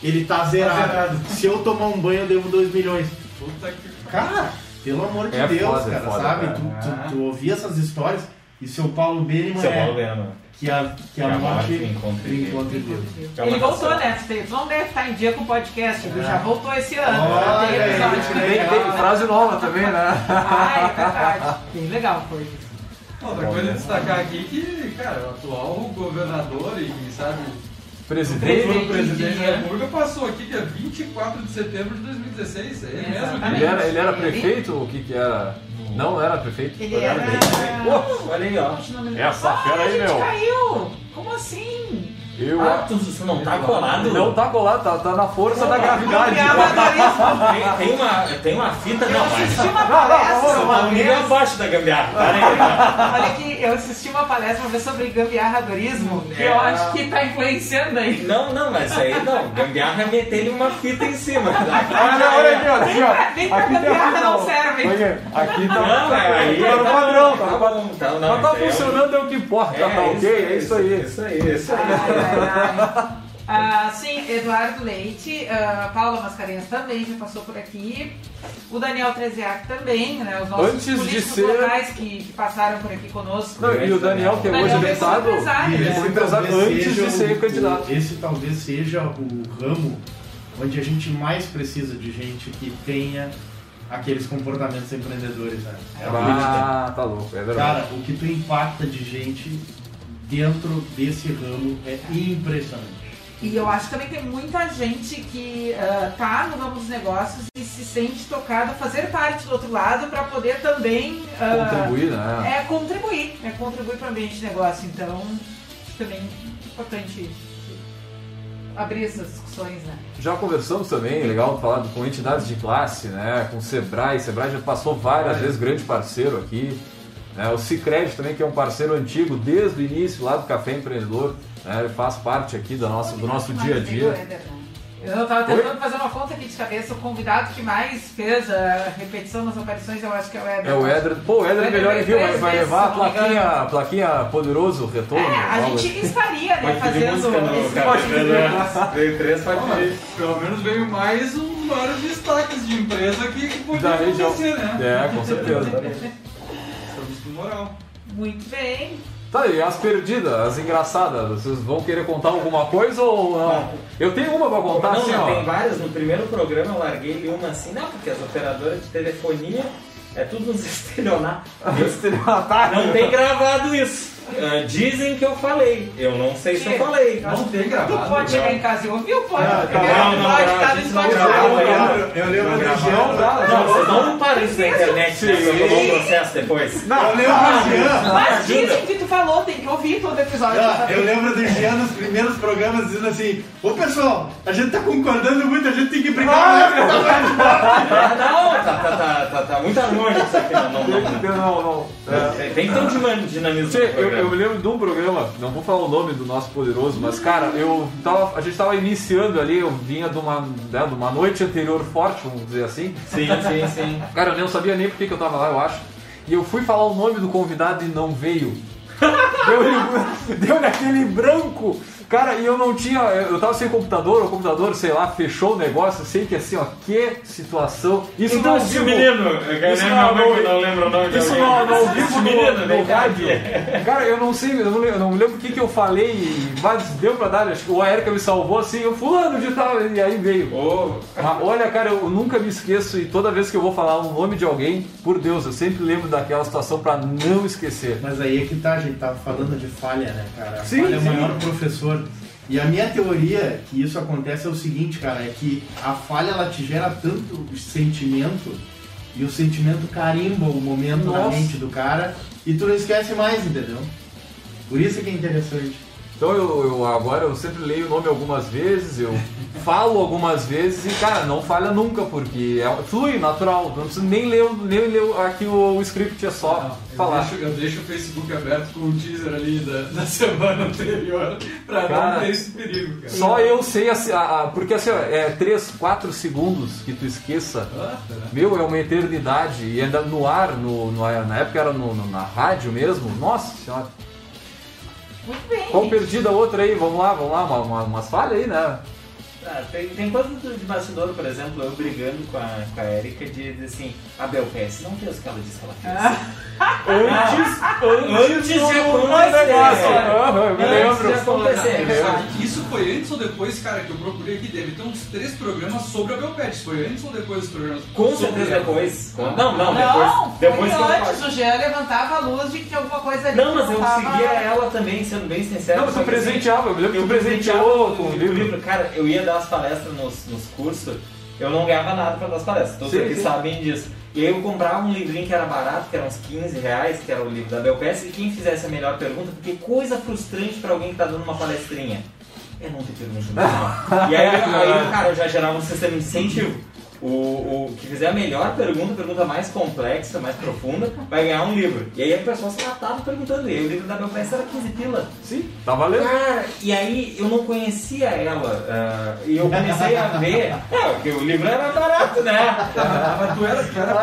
ele tá zerado. zerado. Se eu tomar um banho, eu devo dois milhões. Puta que Cara, pelo amor de É Deus, foda, é cara, foda, sabe? cara. Tu, tu, tu ouvia essas histórias e seu Paulo Beniman Seu é Paulo Berman. que a, que a morte morte encontre encontre Deus. É Ele voltou, né? Não deve estar em dia com o podcast, ele já voltou esse ano. Olha Tem episódio que frase nova também, né? Ah, é verdade. Bem legal foi. Outra coisa a destacar aqui que, cara, o atual governador e, sabe, o Presidente. futuro presidente da né? República passou aqui dia 24 de setembro de 2016. É ele mesmo. Ele era, ele era prefeito? O que que era? Não, era prefeito? Ele era. Pô, olha aí, ó. Essa ah, fera aí, meu. caiu! Como assim? Eu, Ah, tu, tu não tá colado? Não tá colado, tá, tá na força da gravidade. Tem, tem uma, tem uma fita, Eu não, assisti uma palestra uma tá um nível abaixo da gambiarra. Aí. Olha que eu assisti uma palestra uma vez sobre gambiarradorismo que É. eu acho que tá influenciando aí. Não, não, mas aí não. Gambiarra é meter-lhe uma fita em cima. tá? Olha, olha aqui, olha aqui, ó. Pra a gambiarra não serve. Olha, Aqui tá, Não, é aí. tá no padrão, tá no tá padrão. tá, não, Mas tá é funcionando, é o que importa, tá ok? É isso aí. Isso aí, isso aí. Ai, ai, ai. Ah, sim, Eduardo Leite, ah, Paula Mascarenhas também já passou por aqui, o Daniel Treziak também, né? Os nossos Antes de políticos ser- locais que, que passaram por aqui conosco. Não, e o Daniel, que é hoje é deputado, empresário, ele né? foi empresário talvez antes seja de ser o- candidato. o- esse talvez seja o ramo onde a gente mais precisa de gente que tenha aqueles comportamentos empreendedores, né? É. Ah, tá louco, é verdade. Cara, o que tu impacta de gente dentro desse ramo é impressionante. E eu acho que também tem muita gente que ah, tá no ramo dos negócios e se sente tocada a fazer parte do outro lado para poder também ah, Contribuir, né? É contribuir, é contribuir para o ambiente de negócio. Então, também é importante abrir essas discussões, né? Já conversamos também, legal falar com entidades de classe, né? Com o Sebrae. Sebrae já passou várias vezes grande parceiro aqui. Né? O Cicred também, que é um parceiro antigo desde o início lá do Café Empreendedor. Né? Ele faz parte aqui do nosso, do nosso dia a dia. Eu estava tentando fazer uma conta aqui de cabeça. O convidado que mais fez a repetição nas aparições, eu acho que é o Éder. É o Éder. Pô, o Éder é O Éder melhor Rio, vai, vai vezes, levar a plaquinha, a plaquinha poderoso retorno. É, a algo gente estaria, né, Pode fazendo esse Veio três, pode pedir. Pelo menos veio mais um vários destaques de empresa que, que podia da região. acontecer, né? É, com certeza. Moral. Muito bem. Tá, e as perdidas, as engraçadas, vocês vão querer contar alguma coisa ou não? Eu tenho uma pra contar não, assim, não, ó. tem várias. No primeiro programa eu larguei uma assim, não, porque as operadoras de telefonia é tudo nos estelionatos. Estelionatário. Não tem gravado isso. Ah, dizem que eu falei. Eu não sei se eu falei. Não tem Tu gravado. pode chegar em casa e ouvir o pode. Ah, tá. Não, não, não, tá a no não Spotify. Eu lembro, eu do Não Jean. Não, vocês não param isso na internet, né? Pra tomar um processo depois. Eu lembro do Jean. Mas dizem que tu falou, tem que ouvir todo episódio. Ah, eu lembro do Jean nos primeiros programas dizendo assim: Ô pessoal, a gente tá concordando muito, a gente tem que brigar. né? Não, tá, tá, tá, tá, muito harmônico isso aqui. Não, não, não. Não, não. É, Tem- que ter um dinam- dinamismo eu, me lembro de um programa, não vou falar o nome do nosso poderoso, mas cara, eu tava, a gente tava iniciando ali, eu vinha de uma, né, de uma noite anterior forte, vamos dizer assim. Sim, sim, sim. Cara, eu não sabia nem por que que eu tava lá, eu acho. E eu fui falar o nome do convidado e não veio. Deu, deu naquele branco. Cara, e eu não tinha. Eu tava sem computador, o computador, sei lá, fechou o negócio. Eu sei que assim, ó, que situação. Isso Então não esse vivo- menino, Isso não- não- o nome Isso não, não vivo menino, no, vem no cá rádio. aqui. Cara, eu não sei, eu não lembro, não lembro o que, que eu falei, mas deu pra dar. Acho que o Erika me salvou assim, eu fulano de tal, e aí veio. Mas olha, cara, eu nunca me esqueço e toda vez que eu vou falar o nome de alguém, por Deus, eu sempre lembro daquela situação pra não esquecer. Mas aí é que tá, a gente tava falando de falha, né, cara? A Sim, falha é o sim. maior professor. E a minha teoria que isso acontece é o seguinte, cara, é que a falha ela te gera tanto sentimento e o sentimento carimba o momento na Nossa. mente do cara e tu não esquece mais, entendeu? Por isso que é interessante. Então eu, eu- agora eu sempre leio o nome algumas vezes, eu falo algumas vezes e cara, não falha nunca, porque é, flui, natural, não preciso nem ler, nem ler aqui o, o script, é só Eu falar. deixo, eu deixo o Facebook aberto com o teaser ali da, da semana anterior pra Cara, não ter esse perigo, cara. Só eu sei, assim, a- a- porque assim, é 3, 4 segundos que tu esqueça, Ah, meu, é uma eternidade, e ainda no ar, no, no- na época era no- no- na rádio mesmo, nossa senhora. Muito bem. Qual perdida a outra aí? Vamos lá, vamos lá, uma, uma, umas falhas aí, né? Ah, tem, tem coisa do- de bastidor, por exemplo, eu brigando com a, com a Erika de, de assim, a Belpes não fez o que ela disse que ela fez. Antes, Antes de do acontecer. eu me Antes lembro. de acontecer. Ah, Isso foi antes ou depois, cara, que eu procurei aqui? Deve ter uns três programas sobre a Belpet. Foi antes ou depois dos programas? Com certeza depois. Ah. Não, não, Não, depois. Depois que foi eu antes. O Jean levantava a luz de que tinha alguma coisa ali. Não, mas eu tava- seguia ela também, sendo bem sincero. Não, mas tu assim, presenteava, eu me lembro que Eu tu presenteou com o livro. Cara, eu ia dar as palestras nos, nos cursos, eu não ganhava nada pra dar as palestras, todos Sim, aqui sim. sabem disso. E aí eu comprava um livrinho que era barato, que era uns 15 reais, que era o livro da Belpes, e quem fizesse a melhor pergunta, porque coisa frustrante pra alguém que tá dando uma palestrinha. É não ter pergunta nenhuma. E aí, aí, cara, eu já gerava um sistema de incentivo. O, o que fizer a melhor pergunta, a pergunta mais complexa, mais profunda, vai ganhar um livro. E aí a pessoa se matava perguntando. E aí o livro da Belpes era 15 pila. Sim, tá valendo. Cara, e aí eu não conhecia ela. ah, e eu comecei a ver. É, porque o livro era barato, né? Mas tu era, tu era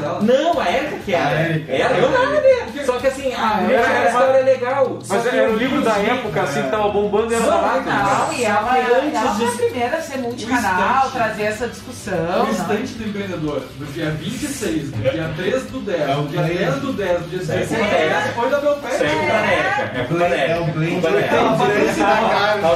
dela. Não, a Erika que era. A Erika. Era, eu nada. Só que assim, a Ah, é, tinha uma mas- história legal. Só Mas que era o livro da época, assim, que tava bombando e era barato. Não, e ela, que ela foi a primeira a ser multicanal, trazer essa discussão. O né? instante do empreendedor, do dia 26, do dia 3 do 10, É o do dia Blade. 10 do 10, do dia Isso aí 16 é do 10, foi da aí é. É É o blend, é o blend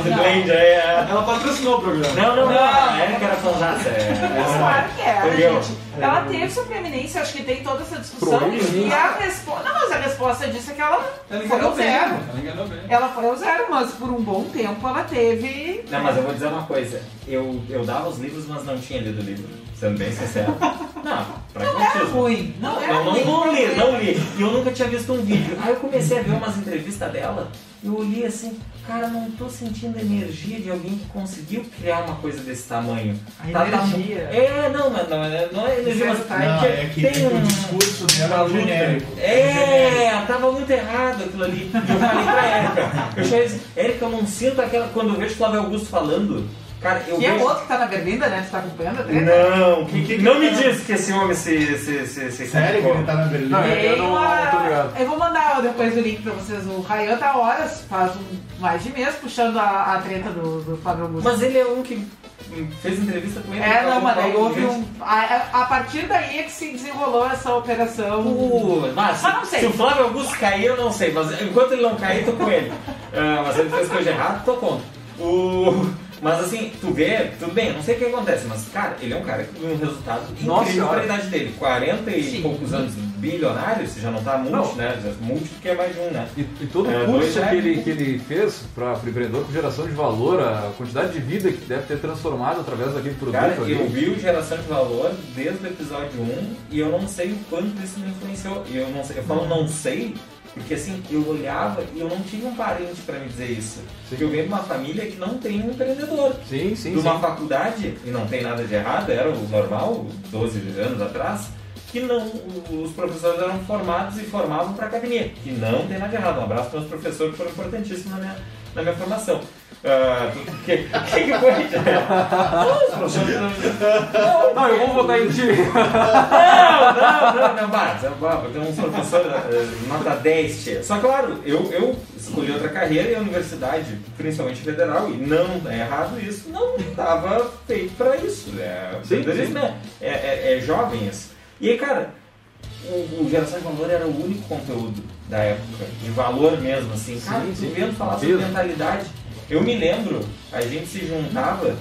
de blend aí, é. Ela patrocinou o programa. Não, não, não. A Erika era fanzaça. É. Claro que era, Entendeu? gente. Ela teve sua preeminência, acho que tem toda essa discussão. E a resposta. Não, a resposta disso é que ela Ela foi ao bem. zero. Ela enganou bem. Ela foi ao zero, mas por um bom tempo ela teve. Não, mas eu vou dizer uma coisa. Eu, eu dava os livros, mas não tinha lido o livro. Sendo bem sincero. Não, pra Não era ruim. Não era Não, não, ruim. não li, não li. E eu nunca tinha visto um vídeo. Aí eu comecei a ver umas entrevistas dela. E eu olhei assim, cara, não tô sentindo a energia de alguém que conseguiu criar uma coisa desse tamanho. A energia. É, não, mas não, é- não é energia, mas Não, Não, é que, é que tem o um. discurso dela é genérico. É, tava muito errado aquilo ali. Eu falei pra Erika. Eu assim, Erika, eu não sinto aquela. Quando eu vejo o Flávio Augusto falando, cara, eu Que é vejo. outro que tá na berlinda, né? Tu tá acompanhando a treta? Não, que, que, não me diz que esse homem se. se, se, se Sério que ele tá na Berlim? Não, é- eu não- uma- não tô ligado. Eu vou mandar depois o link pra vocês. O Rayan tá horas, faz um, mais de mês, puxando a, a treta do, do Flávio Augusto. Mas ele é um que fez entrevista com ele. É, falou não, mano, aí houve um. A, a partir daí é que se desenrolou essa operação. Uh, mas, Mas não sei. se o Flávio Augusto cair, eu não sei, mas enquanto ele não cair, tô com ele. Ah, mas ele fez coisa errada, tô contra. O... Mas assim, tu vê, tudo bem, eu não sei o que acontece, mas cara, ele é um cara com um resultado Nossa incrível para a idade dele. 40 e Sim. poucos anos, bilionário, você já não tá multi, Não. né? Já- Multi porque é mais de um, né? E, e todo É, o curso dois que ele, reais. que ele fez para o empreendedor com geração de valor, a quantidade de vida que deve ter transformado através daquele produto Cara, ali. eu vi o Geração de Valor desde o episódio 1 e eu não sei o quanto isso me influenciou. E eu não sei, eu falo não sei, porque assim, eu olhava e eu não tinha um parente pra me dizer isso. Porque eu venho de uma família que não tem um empreendedor. Sim, sim, de uma sim. faculdade, e não tem nada de errado, era o normal, 12 anos atrás, que não, os professores eram formados e formavam para academia, que não tem nada de errado. Um abraço para os professores que foram importantíssimos na minha, na minha formação. Ah, O que, que, que foi? Não, os professores não- Não, eu vou votar em ti. não, não, não, não, Baba, tem uns professores eh, nota 10, tia. Só claro, eu, eu escolhi outra carreira e a universidade, principalmente federal, e não é errado isso, não estava feito para isso. É, Sim, sim. É, é, é jovem isso. E aí, cara, o, o Geração de Valor era o único conteúdo da época, de valor mesmo, assim. Cara, Sim, tu sim. vendo falar sobre mentalidade. Eu me lembro, a gente se juntava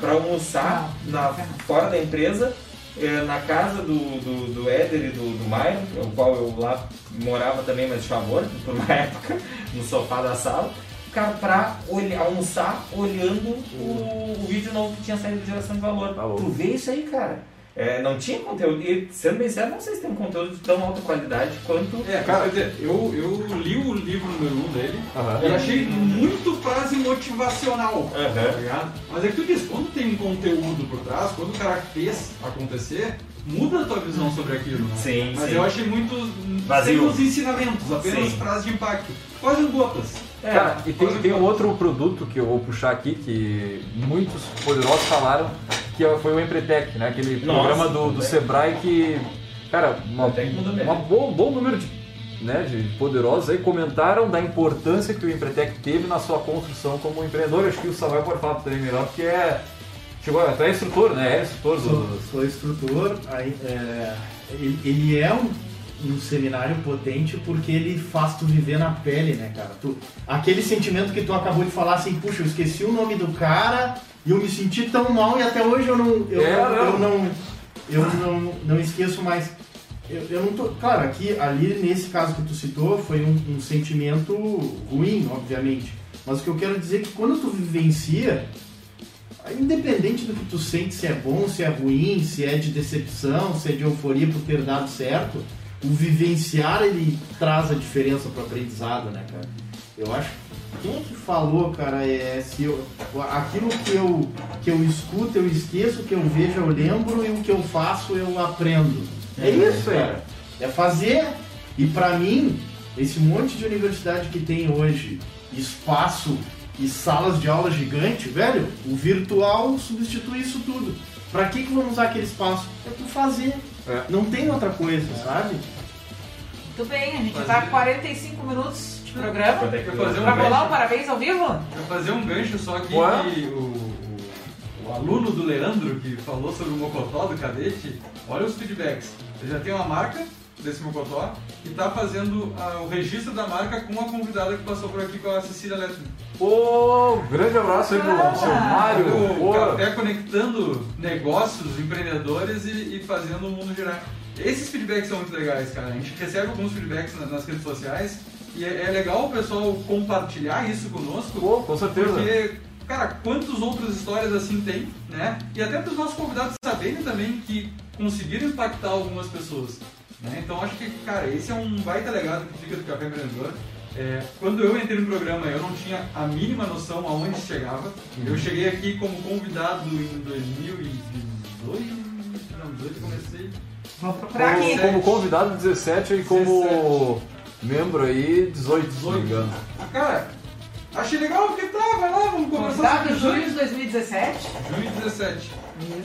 para almoçar na, fora da empresa, eh, na casa do, do, do Éder e do, do Myron, o qual eu lá morava também, mas de favor, por uma época, no sofá da sala, cara, pra olhar, almoçar olhando o, o vídeo novo que tinha saído do Geração de Valor. Tá bom. tu vê isso aí, cara. É, não tinha conteúdo, e sendo bem sério, não sei se tem um conteúdo de tão alta qualidade quanto. É, cara, quer dizer, eu, eu li o livro número 1 um dele e achei muito frase motivacional. Aham. Tá ligado? Mas é que tu diz, quando tem um conteúdo por trás, quando o cara fez acontecer, muda a tua visão sobre aquilo, né? Sim, Mas sim. eu achei muito Vazio. sem os ensinamentos, apenas Sim. frases de impacto. Quase gotas. É, Cara, e tem, tem um outro produto que eu vou puxar aqui que muitos poderosos falaram que foi o Empretec, né? Aquele Nossa, programa do, do. Sebrae que, cara, uma, mesmo. uma bom, bom número de, né, de poderosos aí comentaram da importância que o Empretec teve na sua construção como empreendedor. Acho que o Samuel pode falar também melhor, porque é. Chegou, tu é instrutor, né? É instrutor Sou, do. sou instrutor, aí, é, ele, ele é um, um seminário potente porque ele faz tu viver na pele, né, cara? Tu, aquele sentimento que tu acabou de falar assim, puxa, eu esqueci o nome do cara e eu me senti tão mal e até hoje eu não. Eu, É, eu, não. não, eu não, não esqueço mais. Eu, eu não tô. Claro, aqui, ali nesse caso que tu citou, foi um, um sentimento ruim, obviamente. Mas o que eu quero dizer é que quando tu vivencia, independente do que tu sente, se é bom, se é ruim, se é de decepção, se é de euforia por ter dado certo, o vivenciar ele traz a diferença pro aprendizado, né, cara? Eu acho. Quem é que falou, cara, é se eu, aquilo que eu, que eu escuto eu esqueço, o que eu vejo eu lembro e o que eu faço eu aprendo. É isso, cara. É fazer. E pra mim, esse monte de universidade que tem hoje, espaço e salas de aula gigante, velho, o virtual substitui isso tudo. Pra que que vamos usar aquele espaço? É pra fazer. É. Não tem outra coisa, sabe? Muito bem, a gente Fazer. tá com 45 minutos de programa. É que Quer fazer um Pra rolar um parabéns ao vivo? Pra fazer um gancho só aqui, Ué? que o, o- o aluno do Leandro, que falou sobre o Mocotó do cadete, olha os feedbacks. Ele já tem uma marca desse Mocotó e tá fazendo ah, o registro da marca com a convidada que passou por aqui com a Cecília Letman. Pô, grande abraço aí pro Ah, seu Mário. O Pô, café conectando negócios, empreendedores e, e fazendo o mundo girar. Esses feedbacks são muito legais, cara. A gente recebe alguns feedbacks na- nas redes sociais e é, é legal o pessoal compartilhar isso conosco. pô, com certeza. Porque, cara, quantas outras histórias assim tem, né? E até para os nossos convidados saberem também que conseguiram impactar algumas pessoas. Né? Então acho que, cara, esse é um baita legado que fica do Café Empreendedor. É, quando eu entrei no programa, eu não tinha a mínima noção aonde chegava. Eu cheguei aqui como convidado em 2018. Não, 18 eu comecei. Como, aqui. como convidado 17 e como membro aí 18, se não me engano. Cara, achei legal porque tá, vai lá, vamos conversar julho aí. de 2017. Junho de 17.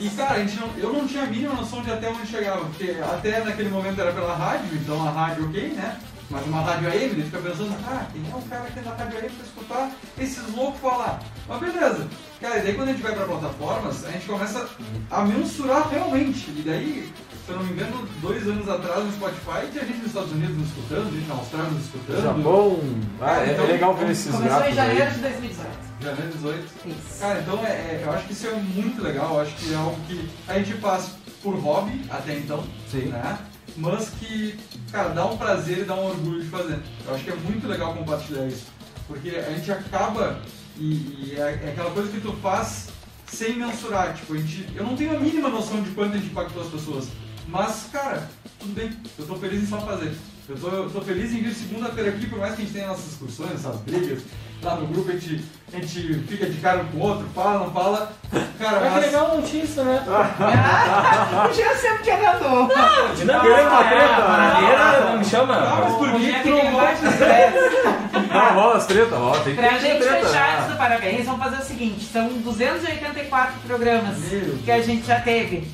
E cara, a gente não- eu não tinha a mínima noção de até onde chegava, porque até naquele momento era pela rádio, então a rádio ok, né? mas uma rádio AM, ele fica pensando, ah, quem é o cara que é na rádio AM pra escutar esses loucos falar? Mas beleza. Cara, e daí quando a gente vai pra plataformas, a gente começa a mensurar realmente. E daí, se eu não me engano, dois anos atrás no Spotify tinha gente nos Estados Unidos nos escutando, gente na Austrália nos escutando. Japão. Ah, é, é Então, legal ver esses Começou em gráficos janeiro aí. de 2018. Janeiro 18. Isso. Cara, então é, é- eu acho que isso é muito legal, eu acho que é algo que a gente faz por hobby até então, Sim. né? Mas que, cara, dá um prazer e dá um orgulho de fazer. Eu acho que é muito legal compartilhar isso. Porque a gente acaba e, e é, é aquela coisa que tu faz sem mensurar. Tipo, a gente, eu não tenho a mínima noção de quanto a gente impactou as pessoas. Mas, cara, tudo bem, eu tô feliz em só fazer. Eu tô, eu tô feliz em vir segunda-feira aqui, por mais que a gente tenha nossas discussões, essas brigas. Lá no grupo a gente, a gente fica de cara um com o outro, fala, não fala. Cara, Mas que mas. legal não tinha isso, né? Ah, o Jean sempre querendo. De não, querendo uma é, treta, a paradeira não me chama. Ah, mas por que tu não estresse. Ah, rola as treta, rola. Tem que Pra gente treta. fechar antes do parabéns, vamos fazer o seguinte: são 284 programas Meu que a gente já teve.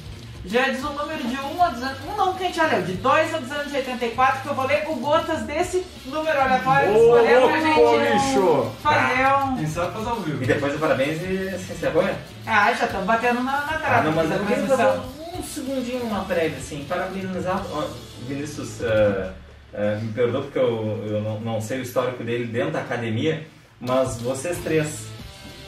Já diz o número de 1 a 200. Um não que a gente já leu, de 2 a 284, que eu vou ler o gotas desse número aleatório que escolheu pra gente bicho! fazer um. Quem sabe faz ao E vivo. depois do parabéns e se encerrou, né? Ah, já estamos batendo na, na Ah, trave não, mas eu queria fazer um segundinho, uma prévia, assim, parabenizar. ó, Vinícius, ah, ah, me perdoa porque eu, eu não, não sei o histórico dele dentro da academia, mas vocês três,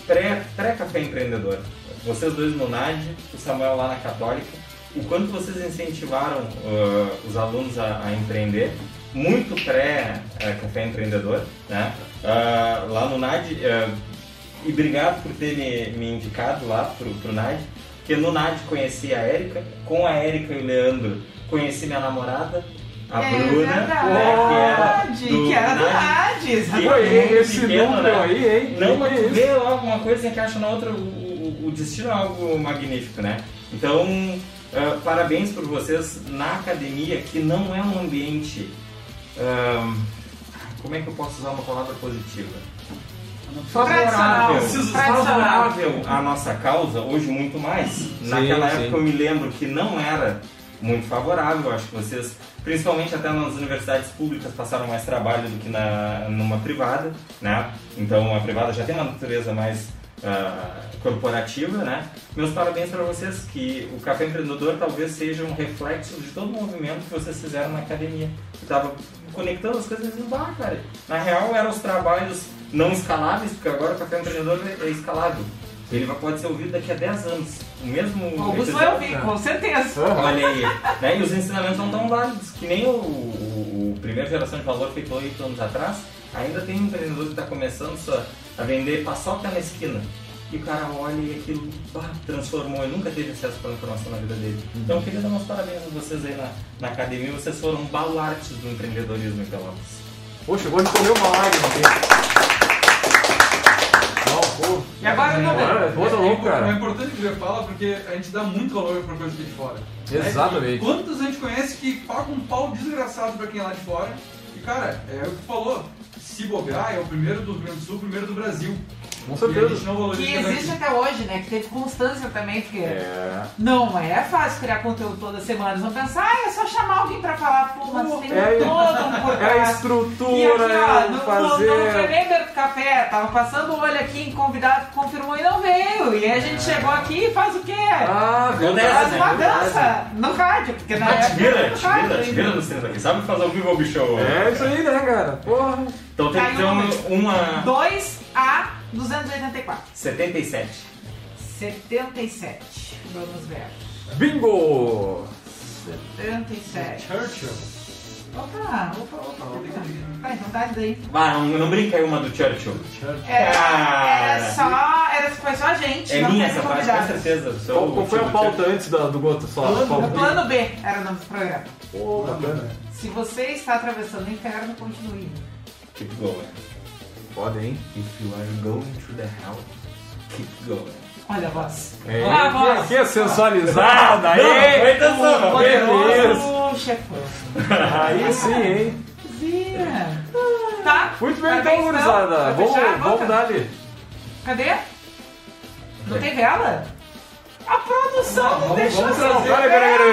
pré- pré-café empreendedor, vocês dois no NAD, o Samuel lá na Católica, o quanto vocês incentivaram ah, os alunos a, a empreender, muito pré-café empreendedor, né? Ah, lá no NAD, e obrigado por ter me, me indicado lá pro, pro NAD, porque no NAD conheci a Érica, com a Érica e o Leandro conheci minha namorada, a é Bruna, né, que era do Hades. Que Foi é esse pequeno, número né? aí, hein? Não, Que mas que vê logo uma coisa encaixa na outra, o, destino é algo magnífico, né? Então, ah, parabéns por vocês na academia, que não é um ambiente. ah, como é que eu posso usar uma palavra positiva? Preciso favorável à nossa causa, hoje muito mais. Naquela sim. época eu me lembro que não era muito favorável, acho que vocês, principalmente até nas universidades públicas, passaram mais trabalho do que na, numa privada, né? Então a privada já tem uma natureza mais ah, corporativa, né? Meus parabéns para vocês, que o Café Empreendedor talvez seja um reflexo de todo o movimento que vocês fizeram na academia. Eu tava conectando as coisas e dizendo, bah, cara, na real eram os trabalhos não escaláveis, porque agora o Café Empreendedor é é escalável. Ele pode ser ouvido daqui a 10 anos. O mesmo Alguns vai ouvir, com certeza. Olha aí. Né? E os ensinamentos não tão válidos, que nem o, o, o primeira geração de valor feito oito anos atrás, ainda tem um empreendedor que está começando só a vender paçoca na esquina. E o cara olha e aquilo bah, transformou, ele nunca teve acesso para informação na vida dele. Então eu queria dar meus parabéns a vocês aí na, na academia, vocês foram baluartes do empreendedorismo em Pelotas. Poxa, eu vou escolher uma lágrima aqui. Não. E agora o número? Agora, pô, tá louco, É cara. importante que você fala porque a gente dá muito valor pra coisa é de fora. Exatamente. É, e quantos a gente conhece que paga um pau desgraçado pra quem é lá de fora? E cara, é o que tu falou. Se bobear, é o primeiro do Rio Grande do Sul, o primeiro do Brasil. Com E a gente certeza. não valoriza Que existe até hoje, né? Que teve constância também, porque É. não é fácil criar conteúdo toda semana. Eles vão pensar, ah, é só chamar alguém pra falar, pô, mas tem É, todo um por É a estrutura, E aqui, ó, é no, fazer. no, no Remember do Café, tava passando o olho aqui em convidado, confirmou e não veio. E aí a gente chegou aqui e faz o quê? Ah, Acontece, faz uma verdade. dança no rádio, porque na Ah, época ainda. vira no centro aqui. Sabe fazer ao vivo ou bicho? É isso aí, né, cara? Porra. Então tem que ter um- uma 2 a 284. 77. 77. Vamos ver. Bingo! 77. Churchill. Opa, opa, opa, opa. Tá, então dá daí. Ah, não, não brinca aí uma do Churchill. Era, Cara. era só. Era, foi só a gente. É não minha essa parte, com certeza. Sou Qual, qual foi a pauta antes da- do Goto? Só a pauta. O plano B era o nome do programa. Pô, bacana. Se você está atravessando o inferno, continue. Keep going. Foda, hein? If you are going to the hell, keep going. Olha a voz. É, Olha a voz. que, que sensualizada aí! Não, não foi Poderoso chefão. Aí sim, hein? Via. Tá. Muito bem, Parabéns, então, gurizada. Vamos, vamos dar ali. Cadê? Não tem vela? A produção não Vamos, deixou vamos trazer, Peraí, peraí, peraí,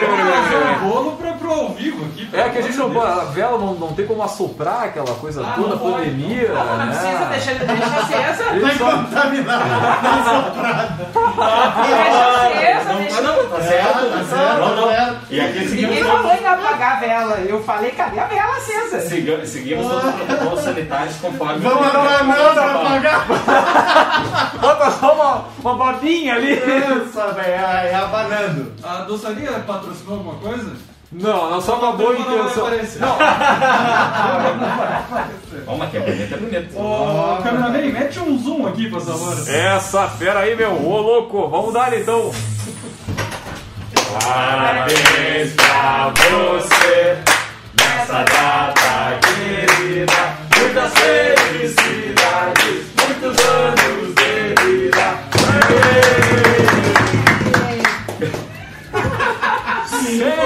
peraí, um bolo pra, pro ao vivo aqui. É que a gente não pode. A vela não, não tem como assoprar aquela coisa Ah, toda, não pode, pandemia. Não, não precisa né? deixar ele deixa acesa. Vai contaminar. Deixa acesa, Não, deixa. não, tá certo, tá certo. Não, não. E aqui Ninguém seguimos falou em apagar a vela. Eu falei, cadê a vela acesa? Seguimos todos os protocolos sanitários conforme. Vamos abanando pra pagar. Bota só uma, uma babinha ali. Essa, velho, é abanando. A doçaria patrocinou alguma coisa? Não, não só uma boa Não vai intenção. aparecer. Ó, mas que é bonito, é bonito. Ô, cameraman, mete um zoom aqui, por favor. Essa fera aí, meu, ô louco, vamos dar então. Parabéns pra você nessa data querida. Muitas felicidades, muitos anos de Seis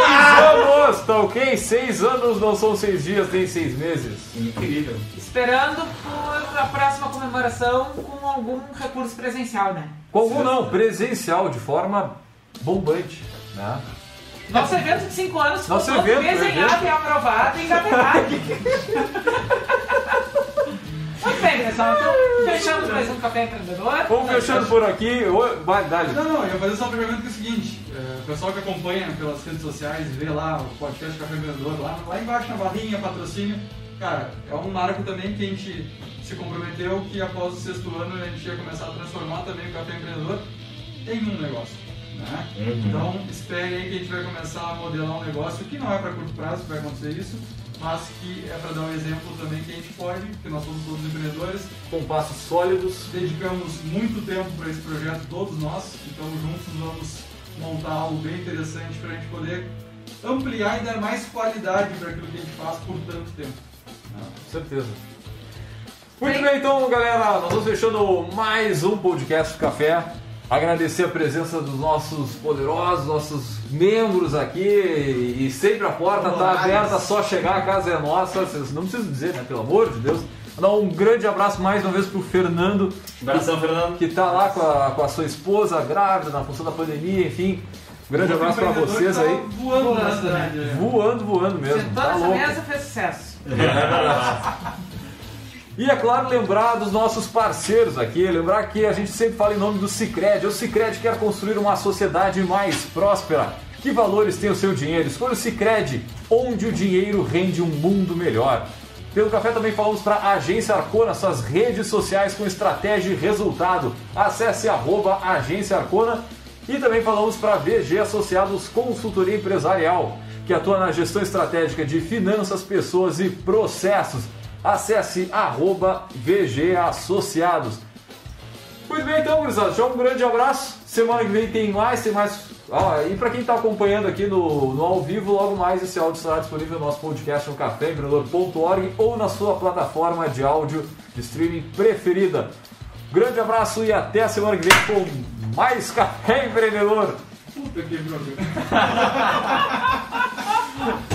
anos, tá ok? Seis anos não são seis dias, nem seis meses. Incrível. Esperando por a próxima comemoração com algum recurso presencial, né? Com algum não, presencial, de forma bombante, né? Nosso evento de 5 anos ficou Nosso evento, desenhado evento. e aprovado e engavetado. Muito bem, pessoal. Então, fechamos mais um Café Empreendedor. Vamos fechando por aqui. Oi, Vai, dale. Não, não, eu ia fazer só um pergunta que é o seguinte: é, o pessoal que acompanha pelas redes sociais, vê lá o podcast Café Vendedor, lá, lá embaixo na barrinha, patrocínio, cara, é um marco também que a gente se comprometeu que após o sexto ano a gente ia começar a transformar também o Café Empreendedor em um negócio. Né? Uhum. Então, espere aí que a gente vai começar a modelar um negócio que não é para curto prazo que vai acontecer isso, mas que é para dar um exemplo também que a gente pode, que nós somos todos empreendedores, Com passos sólidos. dedicamos muito tempo para esse projeto, todos nós, então juntos vamos montar algo bem interessante para a gente poder ampliar e dar mais qualidade para aquilo que a gente faz por tanto tempo. Com certeza. Muito bem, então, galera, nós vamos fechando mais um podcast do Café. Agradecer a presença dos nossos poderosos, nossos membros aqui. E sempre a porta está aberta, só chegar, a casa é nossa. Vocês não precisam dizer, né? Pelo amor de Deus. Dar um grande abraço mais uma vez pro Fernando, Abração, Fernando. que tá lá com a, com a sua esposa grávida na função da pandemia, enfim. Um grande abraço para vocês tá aí. Voando né? Voando, voando mesmo. Sentou Tá nessa louco. mesa fez sucesso. E é claro, lembrar dos nossos parceiros aqui, lembrar que a gente sempre fala em nome do Cicred. O Cicred quer construir uma sociedade mais próspera. Que valores tem o seu dinheiro? Escolha o Cicred, onde o dinheiro rende um mundo melhor. Pelo café também falamos para a Agência Arcona, suas redes sociais com estratégia e resultado. Acesse arroba Agência Arcona e também falamos para VG Associados Consultoria Empresarial, que atua na gestão estratégica de finanças, pessoas e processos. Acesse arroba VG Associados. Muito bem, então, gurizada, já um grande abraço. Semana que vem tem mais, tem mais. Ó, e para quem está acompanhando aqui no, no ao vivo, logo mais esse áudio estará disponível no nosso podcast no caféempreendedor.org ou na sua plataforma de áudio de streaming preferida. Grande abraço e até a semana que vem com mais Café Empreendedor. Puta que.